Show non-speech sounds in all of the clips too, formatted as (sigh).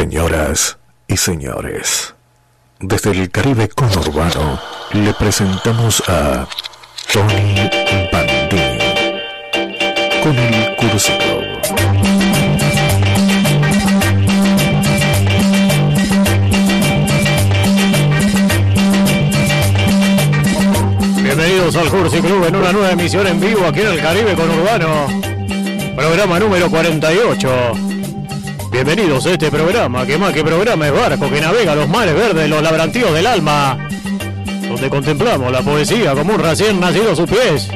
Señoras y señores, desde el Caribe conurbano le presentamos a Tony Bandini con el Cursito. Bienvenidos al Cursi Club en una nueva emisión en vivo aquí en el Caribe conurbano. Programa número 48. Bienvenidos a este programa, que más que programa es barco que navega los mares verdes, los labrantíos del alma, donde contemplamos la poesía como un recién nacido a sus pies,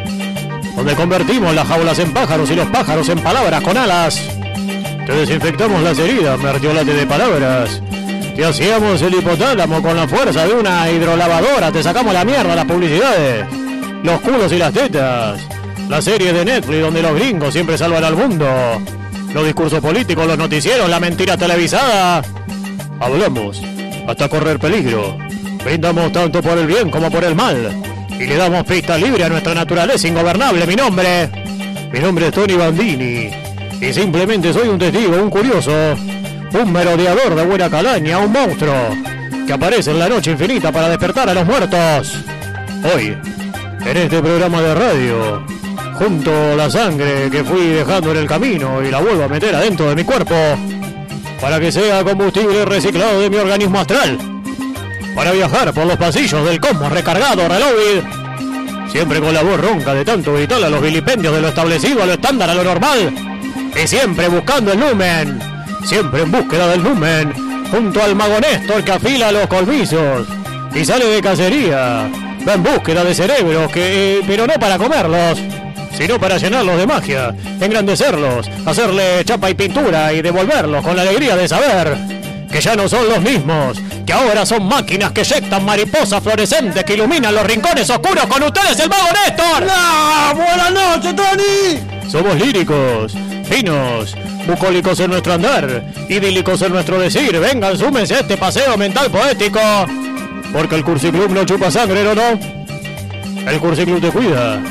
donde convertimos las jaulas en pájaros y los pájaros en palabras con alas, te desinfectamos las heridas, mertiolate de palabras, te hacíamos el hipotálamo con la fuerza de una hidrolavadora, te sacamos la mierda las publicidades, los culos y las tetas, la serie de Netflix donde los gringos siempre salvan al mundo los discursos políticos, los noticieros, la mentira televisada. Hablamos hasta correr peligro. Brindamos tanto por el bien como por el mal. Y le damos pista libre a nuestra naturaleza ingobernable. Mi nombre. Mi nombre es Tony Bandini. Y simplemente soy un testigo, un curioso. Un merodeador de buena calaña, un monstruo. Que aparece en la noche infinita para despertar a los muertos. Hoy, en este programa de radio, junto la sangre que fui dejando en el camino y la vuelvo a meter adentro de mi cuerpo para que sea combustible reciclado de mi organismo astral. Para viajar por los pasillos del cosmos recargado, reload. Siempre con la voz ronca de tanto gritar a los vilipendios de lo establecido, a lo estándar, a lo normal. Y siempre buscando el lumen. Siempre en búsqueda del lumen. Junto al mago Néstor que afila los colmillos. Y sale de cacería. Va en búsqueda de cerebros, que, pero no para comerlos sino para llenarlos de magia, engrandecerlos, hacerle chapa y pintura y devolverlos con la alegría de saber que ya no son los mismos, que ahora son máquinas que eyectan mariposas fluorescentes que iluminan los rincones oscuros con ustedes el mago Néstor. ¡No! ¡Buenas noches, Tony! Somos líricos, finos, bucólicos en nuestro andar, idílicos en nuestro decir. Vengan, súmense a este paseo mental poético. Porque el Cursiclub no chupa sangre, ¿no? no? El Cursiclub te cuida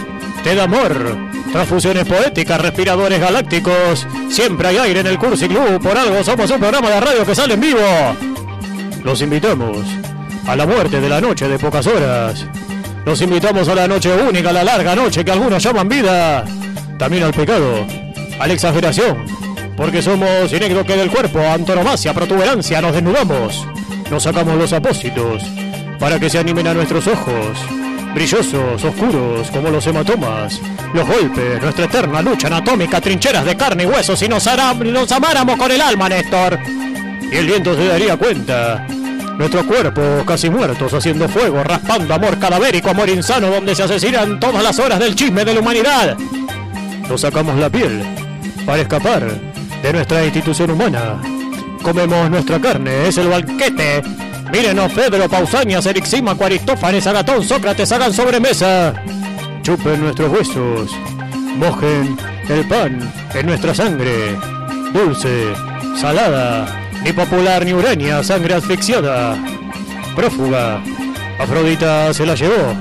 te da amor. Transfusiones poéticas, respiradores galácticos. Siempre hay aire en el Cursi Club. Por algo somos un programa de radio que sale en vivo. Los invitamos a la muerte de la noche de pocas horas. Los invitamos a la noche única, a la larga noche que algunos llaman vida. También al pecado, a la exageración. Porque somos que del cuerpo, antonomasia, protuberancia, nos desnudamos. Nos sacamos los apósitos para que se animen a nuestros ojos brillosos, oscuros, como los hematomas, los golpes, nuestra eterna lucha anatómica, trincheras de carne y huesos, y nos, nos amáramos con el alma, Néstor. Y el viento se daría cuenta. Nuestros cuerpos casi muertos, haciendo fuego, raspando amor cadavérico, amor insano, donde se asesinan todas las horas del chisme de la humanidad. Nos sacamos la piel para escapar de nuestra institución humana. Comemos nuestra carne, es el banquete Mírenos, Pedro, Pausanias, Erixima, Aristófanes, Agatón, Sócrates, hagan sobremesa. Chupen nuestros huesos, mojen el pan en nuestra sangre. Dulce, salada, ni popular ni urania, sangre asfixiada. Prófuga, Afrodita se la llevó,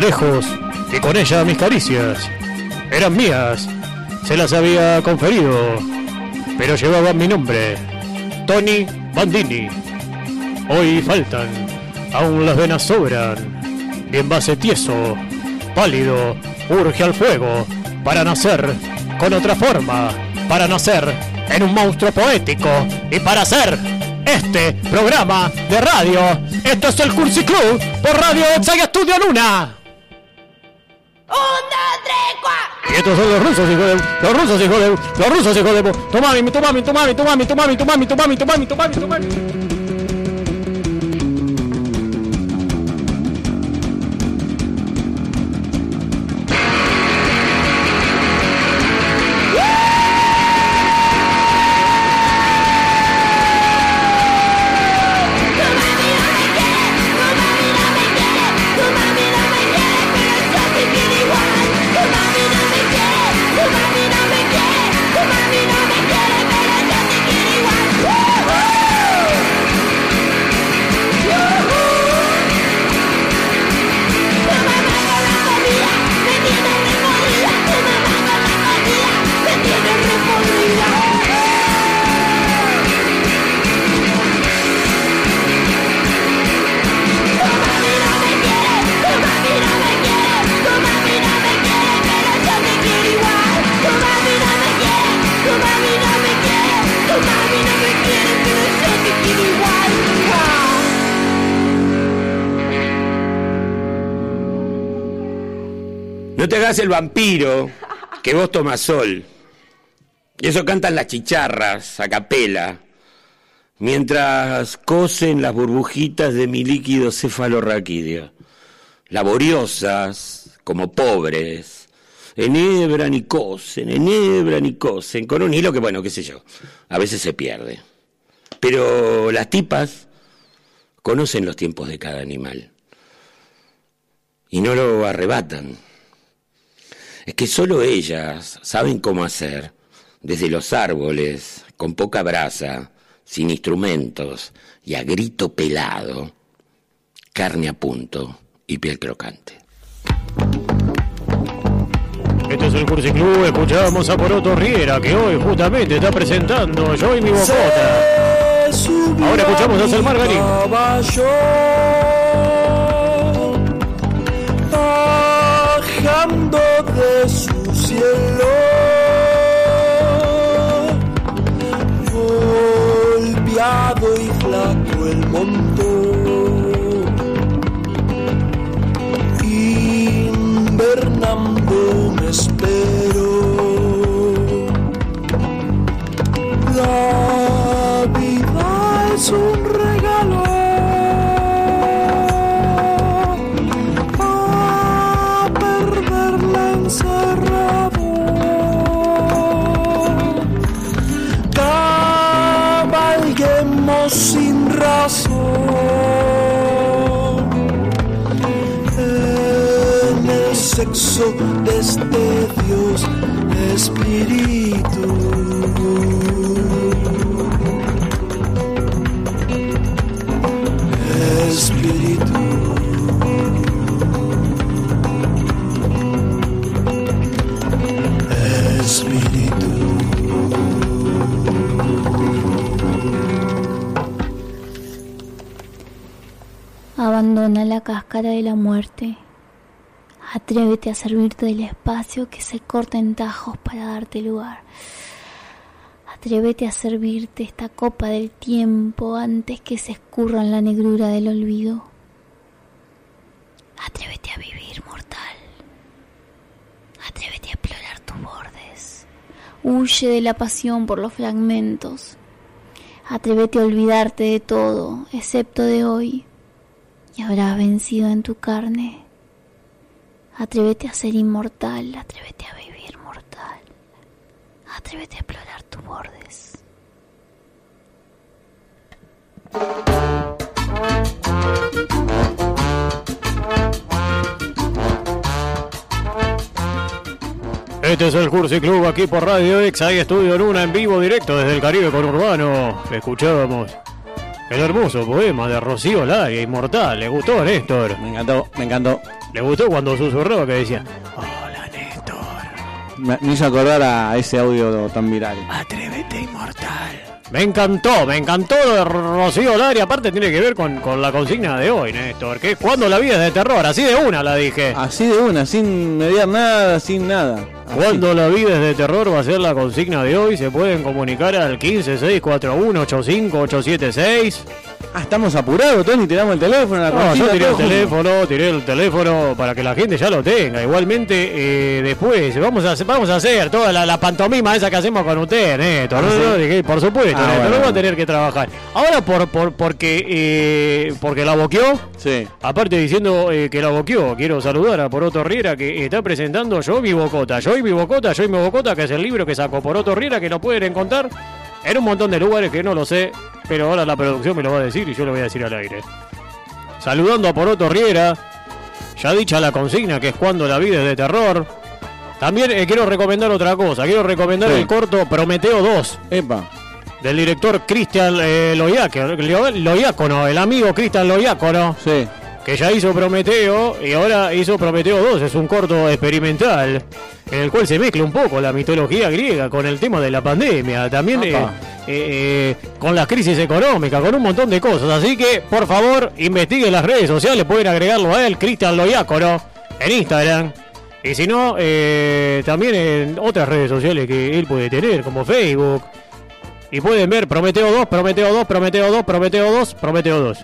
lejos, y con ella mis caricias. Eran mías, se las había conferido, pero llevaban mi nombre, Tony Bandini. Hoy faltan, aún las venas sobran. Y en base tieso, pálido, urge al fuego para nacer con otra forma, para nacer en un monstruo poético y para hacer este programa de radio. Esto es el Cursi Club por Radio Exay Estudio Luna. Y estos son los rusos, hijo de... Los rusos, hijo de... Los rusos, hijo de... Tomami, tomami, tomami, tomami, tomami, tomami, tomami, tomami, tomami, tomami. No te hagas el vampiro, que vos tomas sol. Y eso cantan las chicharras a capela, mientras cosen las burbujitas de mi líquido cefalorraquídeo, laboriosas como pobres, enhebran y cosen, enhebran y cosen, con un hilo que, bueno, qué sé yo, a veces se pierde. Pero las tipas conocen los tiempos de cada animal y no lo arrebatan. Es que solo ellas saben cómo hacer, desde los árboles, con poca brasa, sin instrumentos y a grito pelado, carne a punto y piel crocante. Este es el Cursi Club, escuchábamos a Poroto Riera, que hoy justamente está presentando Yo y mi bocota. Ahora escuchamos a Selmar de su cielo. Golpeado y flaco el monto Abandona la cáscara de la muerte. Atrévete a servirte del espacio que se corta en tajos para darte lugar. Atrévete a servirte esta copa del tiempo antes que se escurra en la negrura del olvido. Atrévete a vivir, mortal. Atrévete a explorar tus bordes. Huye de la pasión por los fragmentos. Atrévete a olvidarte de todo, excepto de hoy, y habrás vencido en tu carne. Atrévete a ser inmortal, atrévete a vivir mortal. Atrévete a explorar tus bordes. Este es el Cursi Club aquí por Radio X, hay Estudio Luna en vivo directo desde el Caribe con Urbano. Escuchábamos el hermoso poema de Rocío Laria, Inmortal. ¿Le gustó, Néstor? Me encantó, me encantó. ¿Le gustó cuando susurró que decía, hola Néstor, Me, me hizo acordar a ese audio tan viral. atrévete inmortal? Me encantó, me encantó lo de Rocío Laria. Aparte tiene que ver con, con la consigna de hoy, Néstor, que es cuando la vida es de terror. Así de una la dije. Así de una, sin mediar nada, sin nada. Cuando la vida es de terror va a ser la consigna de hoy. Se pueden comunicar al 15641-85876. Ah, estamos apurados, Tony, tiramos el teléfono, la No, yo tiré el junto. teléfono, tiré el teléfono para que la gente ya lo tenga. Igualmente, eh, después vamos a, hacer- vamos a hacer toda la, la pantomima esa que hacemos con usted, Neto. Ah, por supuesto, Ah, Neto, bueno, no va a tener que trabajar. Ahora, por, por, porque, eh, porque la boqueó, Sí. aparte diciendo eh, que la boqueó, quiero saludar a Poroto Riera que está presentando Yo mi Bocota. Yo mi Bocota, Yo y mi Bocota, que es el libro que sacó Poroto Riera, que lo pueden encontrar en un montón de lugares que no lo sé, pero ahora la producción me lo va a decir y yo lo voy a decir al aire. Saludando a Poroto Riera, ya dicha la consigna que es cuando la vida es de terror. También eh, quiero recomendar otra cosa, quiero recomendar Sí. el corto Prometeo 2 Epa. del director Cristian eh, Loiaco- Lo- Loiácono, el amigo Cristian Loiácono, Sí. Que ya hizo Prometeo y ahora hizo Prometeo 2, es un corto experimental en el cual se mezcla un poco la mitología griega con el tema de la pandemia, también eh, eh, eh, con la crisis económica, con un montón de cosas. Así que, por favor, investiguen las redes sociales, pueden agregarlo a él, Cristian Loiácono, en Instagram. Y si no, eh, también en otras redes sociales que él puede tener, como Facebook. Y pueden ver Prometeo 2, Prometeo 2, Prometeo 2, Prometeo 2, Prometeo 2.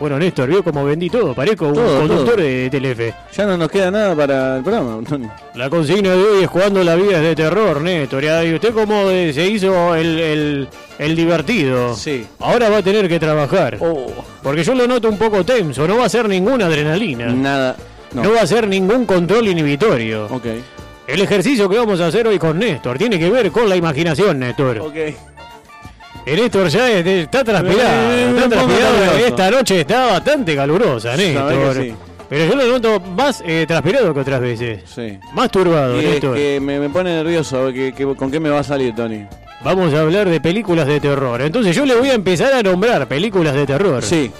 Bueno, Néstor, vio como vendí todo. Parezco un conductor todo. de Telefe. Ya no nos queda nada para el programa, Antonio. La consigna de hoy es jugando la vida es de terror, Néstor. ¿Y usted cómo eh, se hizo el, el- el divertido? Sí. Ahora va a tener que trabajar. Oh. Porque yo lo noto un poco tenso. No va a ser ninguna adrenalina. Nada. No. No va a ser ningún control inhibitorio. Ok. El ejercicio que vamos a hacer hoy con Néstor tiene que ver con la imaginación, Néstor. Ok. El Néstor ya es- está transpirado. Me está transpirado. Esta noche está bastante calurosa, Néstor. sí. Pero yo lo noto más eh, transpirado que otras veces. Sí. Más turbado, Y es Néstor. que me, me pone nervioso. que- que- ¿Con qué me va a salir, Tony? Vamos a hablar de películas de terror. Entonces yo le voy a empezar a nombrar películas de terror. Sí.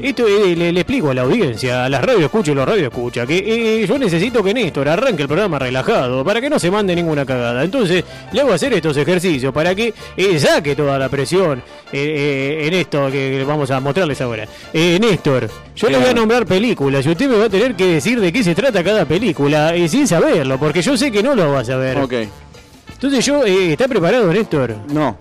Esto eh, le, le explico a la audiencia, a las radio escucha y los radio escucha, que eh, yo necesito que Néstor arranque el programa relajado, para que no se mande ninguna cagada. Entonces le hago hacer estos ejercicios para que eh, saque toda la presión eh, eh, en esto que vamos a mostrarles ahora. Eh, Néstor, yo le voy a nombrar películas y usted me va a tener que decir de qué se trata cada película eh, sin saberlo, porque yo sé que no lo va a saber. Ok. Entonces yo, eh, ¿está preparado Néstor? No.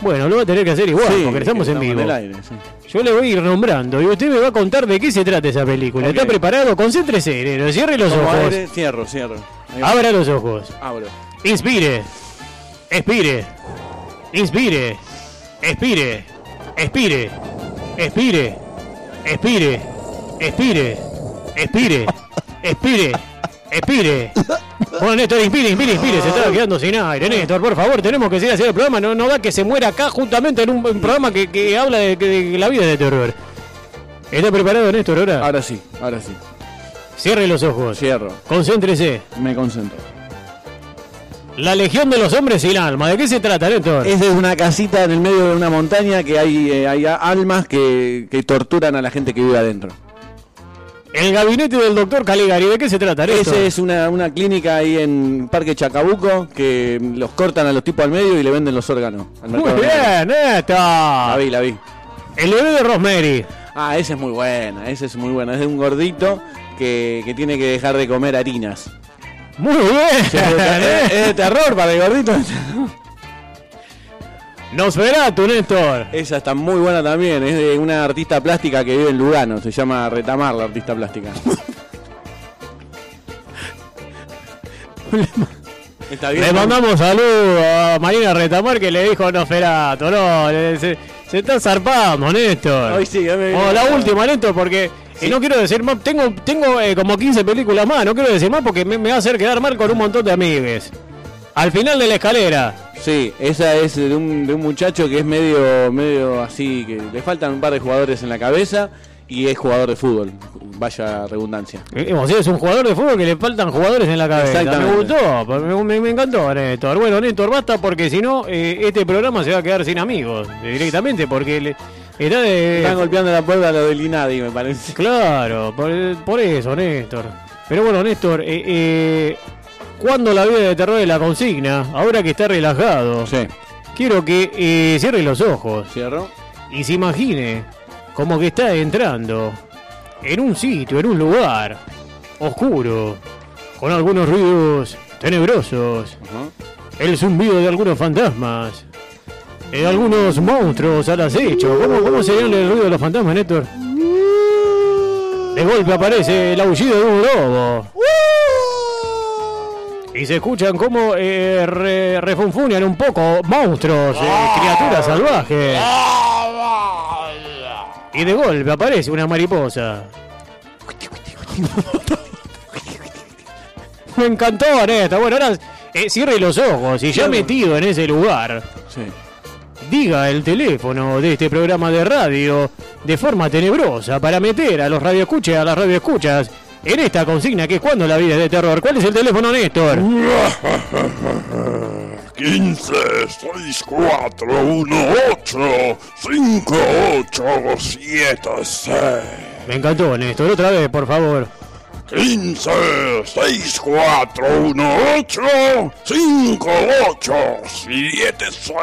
Bueno, lo va a tener que hacer igual, Sí, porque estamos en vivo. el aire, sí. Yo le voy a ir nombrando y usted me va a contar de qué se trata esa película. ¿Está preparado? Concéntrese, neno. Cierre los Como ojos. aire, cierro, cierro. Abra los ojos. Abro. Inspire. Expire. Inspire. Expire. Expire. Expire. Expire. Expire. Expire. (laughs) Expire. Expire. (laughs) Bueno, Néstor, inspire, inspire, inspire. Se estaba quedando sin aire. Néstor, por favor, tenemos que seguir haciendo el programa. No, no da que se muera acá justamente en un, un programa que, que habla de, de la vida de terror. ¿Está preparado, Néstor, ahora? Ahora sí, ahora sí. Cierre los ojos. Cierro. Concéntrese. Me concentro. La Legión de los Hombres sin Alma. ¿De qué se trata, Néstor? Es una casita en el medio de una montaña que hay, eh, hay almas que, que torturan a la gente que vive adentro. El gabinete del doctor Caligari. ¿De qué se trata? Esa es una, una clínica ahí en Parque Chacabuco que los cortan a los tipos al medio y le venden los órganos. al Muy bien, La Néstor. vi, la vi. El bebé de Rosemary. Ah, esa es muy buena, esa es muy buena. Es de un gordito que, que tiene que dejar de comer harinas. Muy bien. es, de, (laughs) es de terror para el gordito. Nosferatu, Néstor. Esa está muy buena también. Es de una artista plástica que vive en Lugano. Se llama Retamar, la artista plástica. (laughs) Está bien. Le mandamos saludos a Marina Retamar que le dijo Nosferatu. No, le- se, se está zarpando, Néstor. Hoy sí, me Oh, la última, Néstor, porque eh, no quiero decir más. Tengo, tengo eh, como 15 películas más. No quiero decir más porque me, me va a hacer quedar mal con un montón de amigues. Al final de la escalera. Sí, esa es de un, de un muchacho que es medio, medio así, que le faltan un par de jugadores en la cabeza y es jugador de fútbol. Vaya redundancia. Es un jugador de fútbol que le faltan jugadores en la cabeza. Me gustó, me, me- me encantó, Néstor. Bueno, Néstor, basta porque si no, eh, este programa se va a quedar sin amigos eh, directamente porque le, está de. Están golpeando la puerta a lo del Inadi, me parece. Claro, por, por eso, Néstor. Pero bueno, Néstor, eh, eh, cuando la vida de terror es la consigna, ahora que está relajado, Sí. quiero que eh, cierre los ojos Cierro. y se imagine como que está entrando en un sitio, en un lugar oscuro, con algunos ruidos tenebrosos, Ajá. el zumbido de algunos fantasmas, de algunos monstruos al acecho. ¿Cómo, cómo sería el ruido de los fantasmas, Néstor? De golpe aparece el aullido de un lobo. Y se escuchan como eh, re- refunfuñan un poco monstruos, eh, criaturas salvajes. Y de golpe aparece una mariposa. Me encantó, Néstor. Bueno, ahora eh, cierre los ojos y ya metido en ese lugar, Sí. diga el teléfono de este programa de radio de forma tenebrosa para meter a los radioescuchas a las radioescuchas en esta consigna que es cuando la vida es de terror. ¿Cuál es el teléfono, Néstor? 15, 6, 4, 1, 8, 5, 8, 7, 6. Me encantó, Néstor. Otra vez, por favor. 15, 6, 4, 1, 8, 5, 8, 7, 6.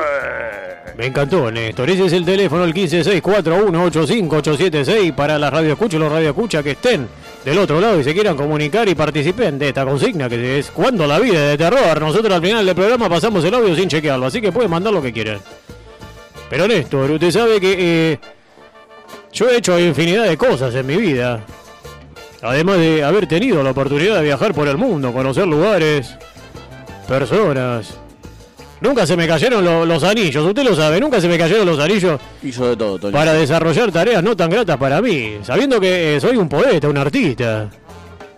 Me encantó, Néstor. Ese es el teléfono, el 156418586 para las radioescuchas y los radioescuchas que estén del otro lado y se quieran comunicar y participen de esta consigna que es Cuando la vida de terror. Nosotros al final del programa pasamos el audio sin chequearlo, así que pueden mandar lo que quieran. Pero Néstor, usted sabe que eh, Yo he hecho infinidad de cosas en mi vida. Además de haber tenido la oportunidad de viajar por el mundo, conocer lugares, personas. Nunca se me cayeron lo- los anillos, usted lo sabe, nunca se me cayeron los anillos Hizo de todo, Tony. para desarrollar tareas no tan gratas para mí, sabiendo que eh, soy un poeta, un artista.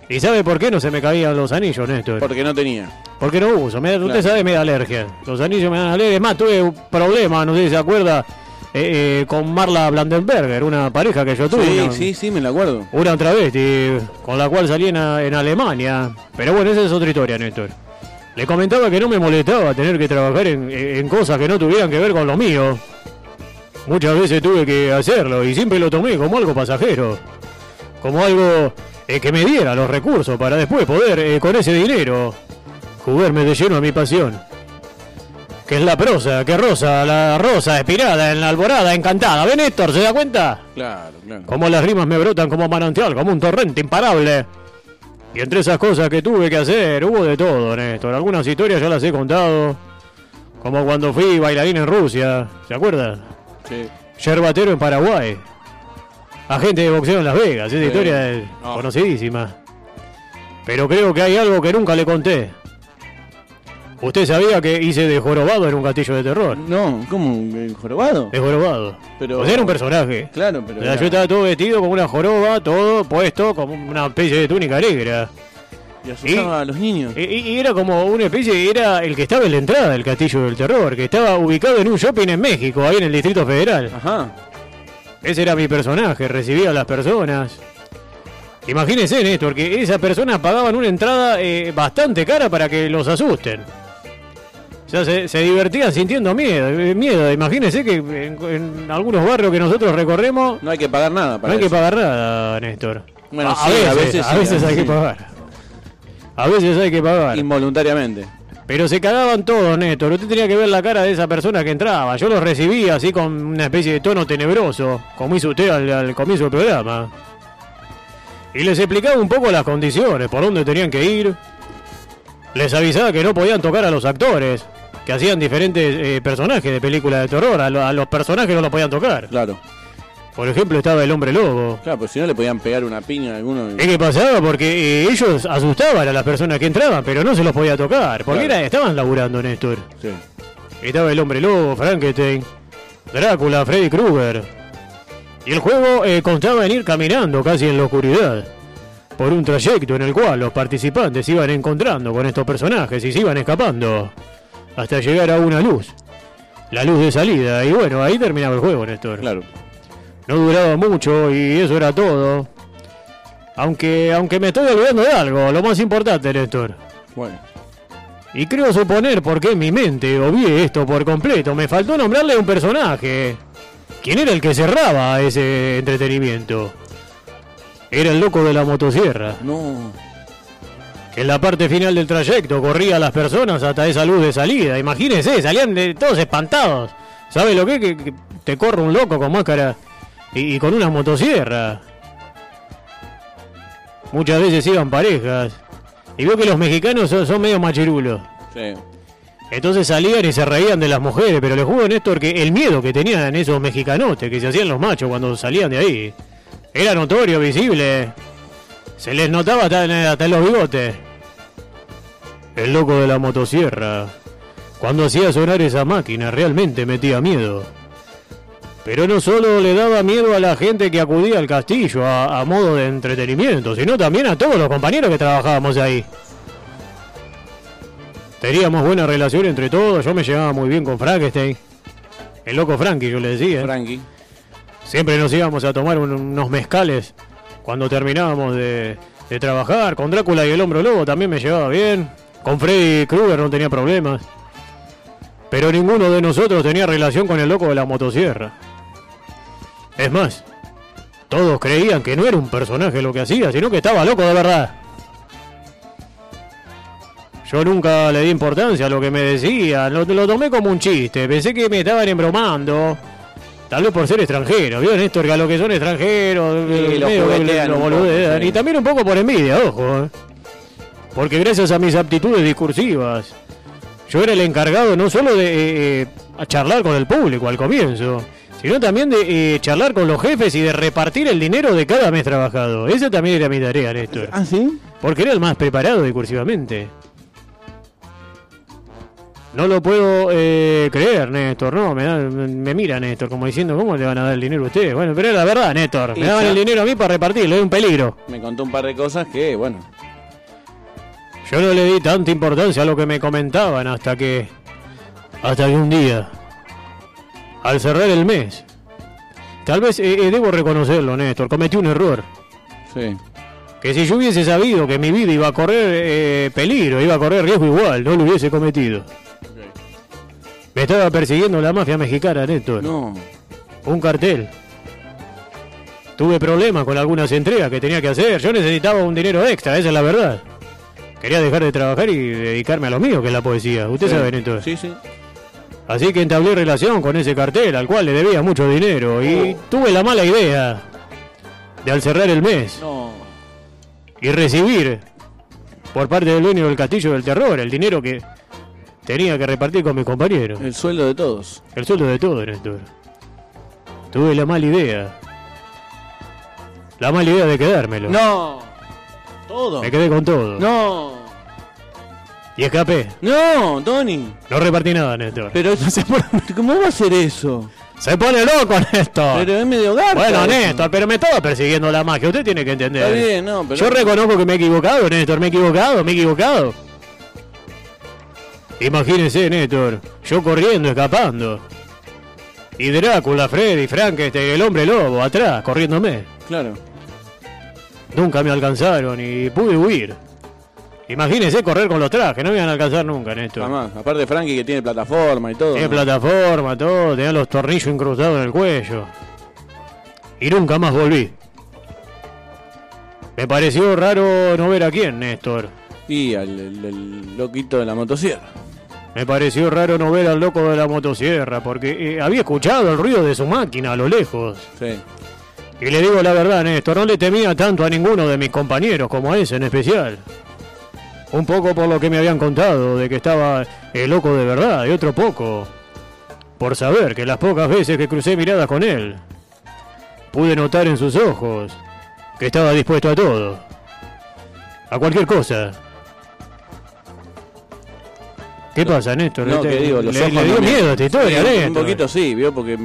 ¿Y sabe por qué no se me caían los anillos, Néstor? Porque no tenía. Porque no uso, me usted sabe, me da alergia. Los anillos me dan alergia. Es más, tuve un problema, no sé si se acuerda, eh, eh, con Marla Blandenberger, una pareja que yo tuve. Sí, una, sí, sí, me la acuerdo. una travesti con la cual salí en, en Alemania. Pero bueno, esa es otra historia, Néstor. Le comentaba que no me molestaba tener que trabajar en, en cosas que no tuvieran que ver con lo mío. Muchas veces tuve que hacerlo y siempre lo tomé como algo pasajero. Como algo eh, que me diera los recursos para después poder, eh, con ese dinero, jugarme de lleno a mi pasión. Que es la prosa, que rosa, la rosa espirada en la alborada encantada. ¿Ven, Néstor? ¿Se da cuenta? Claro, claro. Como las rimas me brotan como manantial, como un torrente imparable. Y entre esas cosas que tuve que hacer, hubo de todo, Néstor. Algunas historias ya las he contado. Como cuando fui bailarín en Rusia, ¿se acuerda? Sí. Yerbatero en Paraguay. Agente de boxeo en Las Vegas, esa Sí. historia es No. conocidísima. Pero creo que hay algo que nunca le conté. ¿Usted sabía que hice de jorobado en un castillo de terror? No, ¿cómo? ¿El jorobado? De jorobado. Pero- O sea, era un personaje. Claro, pero. O sea, era- yo estaba todo vestido como una joroba, todo puesto como una especie de túnica negra. Y asustaba y- a los niños. Y, y- y era como una especie, era el que estaba en la entrada del Castillo del Terror, que estaba ubicado en un shopping en México, ahí en el Distrito Federal. Ajá. Ese era mi personaje, recibía a las personas. Imagínense, Néstor, que esas personas pagaban una entrada eh, bastante cara para que los asusten. Sea, se, se divertían sintiendo miedo. eh, miedo. Imagínense que en, en algunos barrios que nosotros recorremos No hay que pagar nada no para hay que pagar nada, Néstor. Bueno, a, sí, veces, a veces a sí, veces a hay que pagar. A veces hay que pagar. Involuntariamente. Pero se cagaban todos, Néstor. Usted tenía que ver la cara de esa persona que entraba. Yo los recibía así con una especie de tono tenebroso, como hizo usted al, al comienzo del programa. Y les explicaba un poco las condiciones, por dónde tenían que ir. Les avisaba que no podían tocar a los actores, que hacían diferentes eh, personajes de películas de terror. A, lo- a los personajes no los podían tocar. Claro. Por ejemplo, estaba el hombre lobo. Claro, pues si no le podían pegar una piña a alguno. y- Es que pasaba porque eh, ellos asustaban a las personas que entraban, pero no se los podía tocar. Porque Claro. era- estaban laburando, Néstor. Sí. Estaba el hombre lobo, Frankenstein, Drácula, Freddy Krueger. Y el juego eh, constaba en ir caminando casi en la oscuridad. Por un trayecto en el cual los participantes se iban encontrando con estos personajes y se iban escapando. Hasta llegar a una luz. La luz de salida. Y bueno, ahí terminaba el juego, Néstor. Claro. No duraba mucho y eso era todo. Aunque, aunque me estoy olvidando de algo, lo más importante, Néstor. Bueno. Y creo suponer por qué en mi mente obvié esto por completo. Me faltó nombrarle un personaje. ¿Quién era el que cerraba ese entretenimiento? Era el loco de la motosierra, No. En la parte final del trayecto corría a las personas hasta esa luz de salida. Imagínense, salían de todos espantados. ¿Sabe lo que es? Que, que te corre un loco con máscara y, y con una motosierra. Muchas veces iban parejas. Y veo que los mexicanos son, son medio machirulos. Sí. Entonces salían y se reían de las mujeres, pero les juro, Néstor, que el miedo que tenían esos mexicanotes que se hacían los machos cuando salían de ahí era notorio, visible. Se les notaba hasta en, hasta en los bigotes. El loco de la motosierra, cuando hacía sonar esa máquina, realmente metía miedo. Pero no solo le daba miedo a la gente que acudía al castillo a, a modo de entretenimiento, sino también a todos los compañeros que trabajábamos ahí. Teníamos buena relación entre todos, yo me llevaba muy bien con Frankenstein. El loco Frankie, yo le decía. Frankie. Siempre nos íbamos a tomar un- unos mezcales cuando terminábamos de, de trabajar. Con Drácula y el Hombro Lobo también me llevaba bien. Con Freddy Krueger no tenía problemas. Pero ninguno de nosotros tenía relación con el loco de la motosierra. Es más, todos creían que no era un personaje lo que hacía, sino que estaba loco de verdad. Yo nunca le di importancia a lo que me decía, lo, lo tomé como un chiste, pensé que me estaban embromando. Tal vez por ser extranjero, ¿vio Néstor? Que a los que son extranjeros, lo medio lo un poco, boludean. sí. Y también un poco por envidia, ojo. ¿eh? Porque gracias a mis aptitudes discursivas, yo era el encargado no solo de eh, eh, charlar con el público al comienzo, sino también de eh, charlar con los jefes y de repartir el dinero de cada mes trabajado. Esa también era mi tarea, Néstor. ¿Ah, sí? Porque era el más preparado discursivamente. No lo puedo eh, creer, Néstor. No, me, da- me mira Néstor como diciendo, ¿cómo le van a dar el dinero a ustedes? Bueno, pero es la verdad, Néstor. Me daban el dinero a mí para repartirlo, es un peligro. Me contó un par de cosas que, bueno. Yo no le di tanta importancia a lo que me comentaban hasta que. hasta que un día. Al cerrar el mes. Tal vez eh, eh, debo reconocerlo, Néstor. Cometí un error. Sí. Que si yo hubiese sabido que mi vida iba a correr eh, peligro, iba a correr riesgo igual, no lo hubiese cometido. Me estaba persiguiendo la mafia mexicana, Néstor. No. Un cartel. Tuve problemas con algunas entregas que tenía que hacer. Yo necesitaba un dinero extra, esa es la verdad. Quería dejar de trabajar y dedicarme a lo mío, que es la poesía. Usted Sí. sabe, Néstor. Sí, sí. Así que entablé relación con ese cartel, al cual le debía mucho dinero. Y tuve la mala idea de al cerrar el mes No. y recibir por parte del dueño del castillo del terror el dinero que tenía que repartir con mis compañeros. El sueldo de todos. El sueldo de todo, Néstor. Tuve la mala idea. La mala idea de quedármelo. No. Todo. Me quedé con todo. No. Y escapé. No, Tony. No repartí nada, Néstor. Pero ¿cómo va a ser eso? Se pone loco, Néstor. Pero es medio garca. bueno, eso. Néstor, pero me estaba persiguiendo la magia. Usted tiene que entender. Está bien, no, pero Yo reconozco que me he equivocado, Néstor. Me he equivocado, me he equivocado. Imagínese, Néstor. Yo corriendo, escapando. Y Drácula, Freddy, Frankenstein, el hombre lobo, atrás, corriéndome. Claro. Nunca me alcanzaron y pude huir. Imagínese correr con los trajes, no me iban a alcanzar nunca, Néstor. Jamás. Aparte de Frankie que tiene plataforma y todo. Tiene ¿no? plataforma, todo, tenía los tornillos incrustados en el cuello. Y nunca más volví. Me pareció raro no ver a quién, Néstor. Y al el- el loquito de la motosierra. Me pareció raro no ver al loco de la motosierra, porque eh, había escuchado el ruido de su máquina a lo lejos. Sí. Y le digo la verdad, Néstor, no le temía tanto a ninguno de mis compañeros como a ese en especial. Un poco por lo que me habían contado, de que estaba el loco de verdad, y otro poco por saber que las pocas veces que crucé miradas con él, pude notar en sus ojos que estaba dispuesto a todo. A cualquier cosa. ¿Qué pasa, Néstor? No, Este- que digo, los le, ojos le dio no miedo esta historia, un- Néstor. Un poquito sí, vio, porque.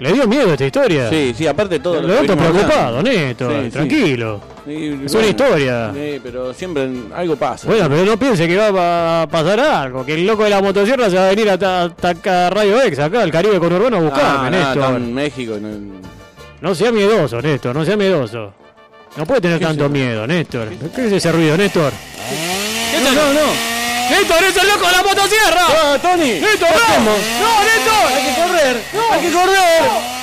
¿Le dio miedo esta historia? Sí, sí, aparte de todo. Lo venimos preocupado, hablando. Néstor. Sí, sí. tranquilo. Y, Es una historia. Sí, pero siempre algo pasa. Bueno, pero no piense que va a pasar algo. Que el loco de la motosierra se va a venir hasta, hasta acá a Radio Ex, acá al Caribe con Urbano a buscarme, Ah, Néstor. está en México. no- No sea miedoso, Néstor, no sea miedoso. No puede tener tanto miedo, Néstor. ¿Qué es ese ruido, Néstor? No, no, no. ¡Néstor, es el loco de la motosierra! ¡Ah, Tony! ¡Néstor, no! ¡No, Néstor! ¡Hay que correr! ¡Hay que correr!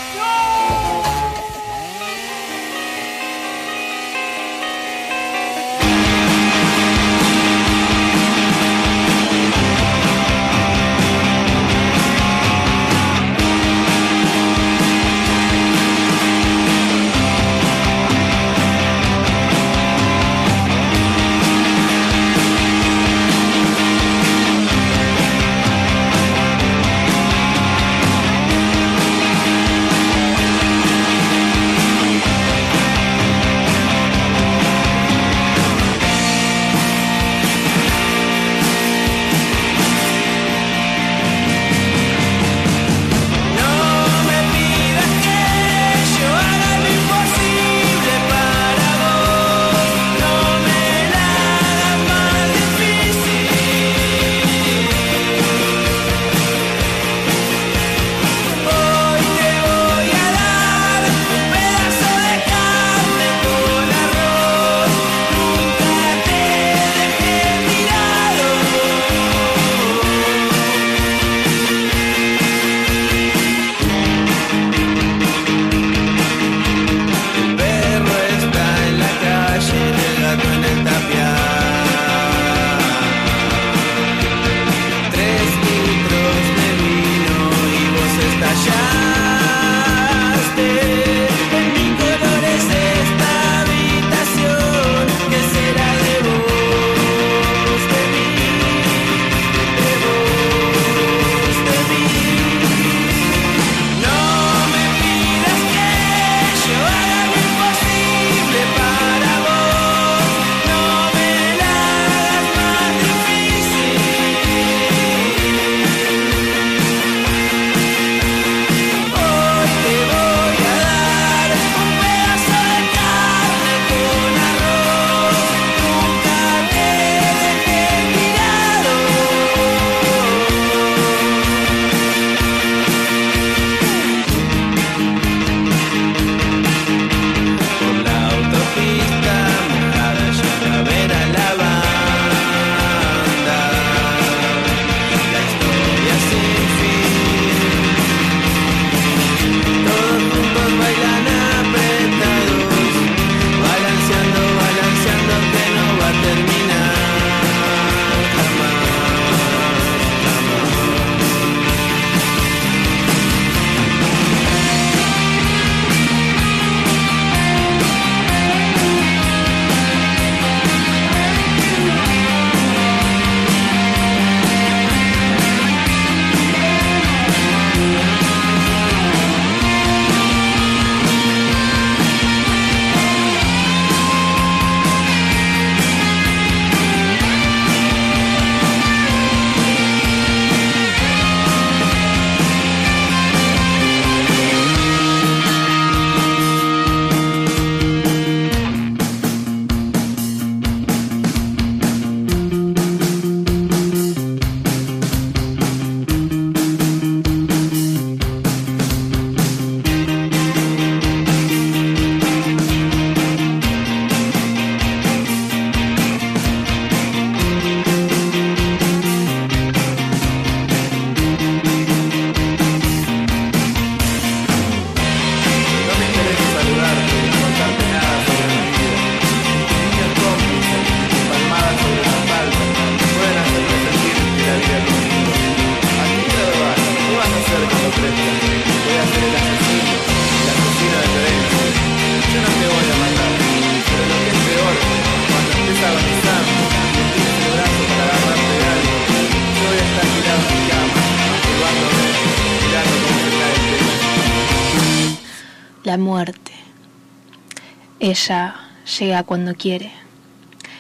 Ella llega cuando quiere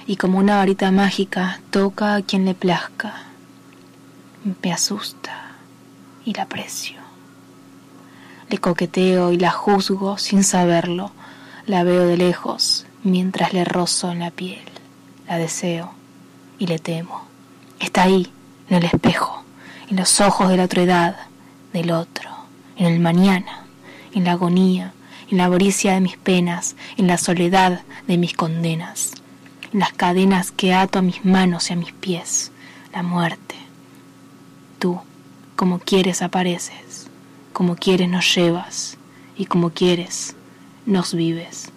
y como una varita mágica toca a quien le plazca. Me asusta y la aprecio. Le coqueteo y la juzgo sin saberlo. La veo de lejos mientras le rozo en la piel. La deseo y le temo. Está ahí, en el espejo, en los ojos de la otra edad, del otro, en el mañana, en la agonía, en la avaricia de mis penas, en la soledad de mis condenas, en las cadenas que ato a mis manos y a mis pies, la muerte. Tú, como quieres, apareces, como quieres nos llevas, y como quieres, nos vives.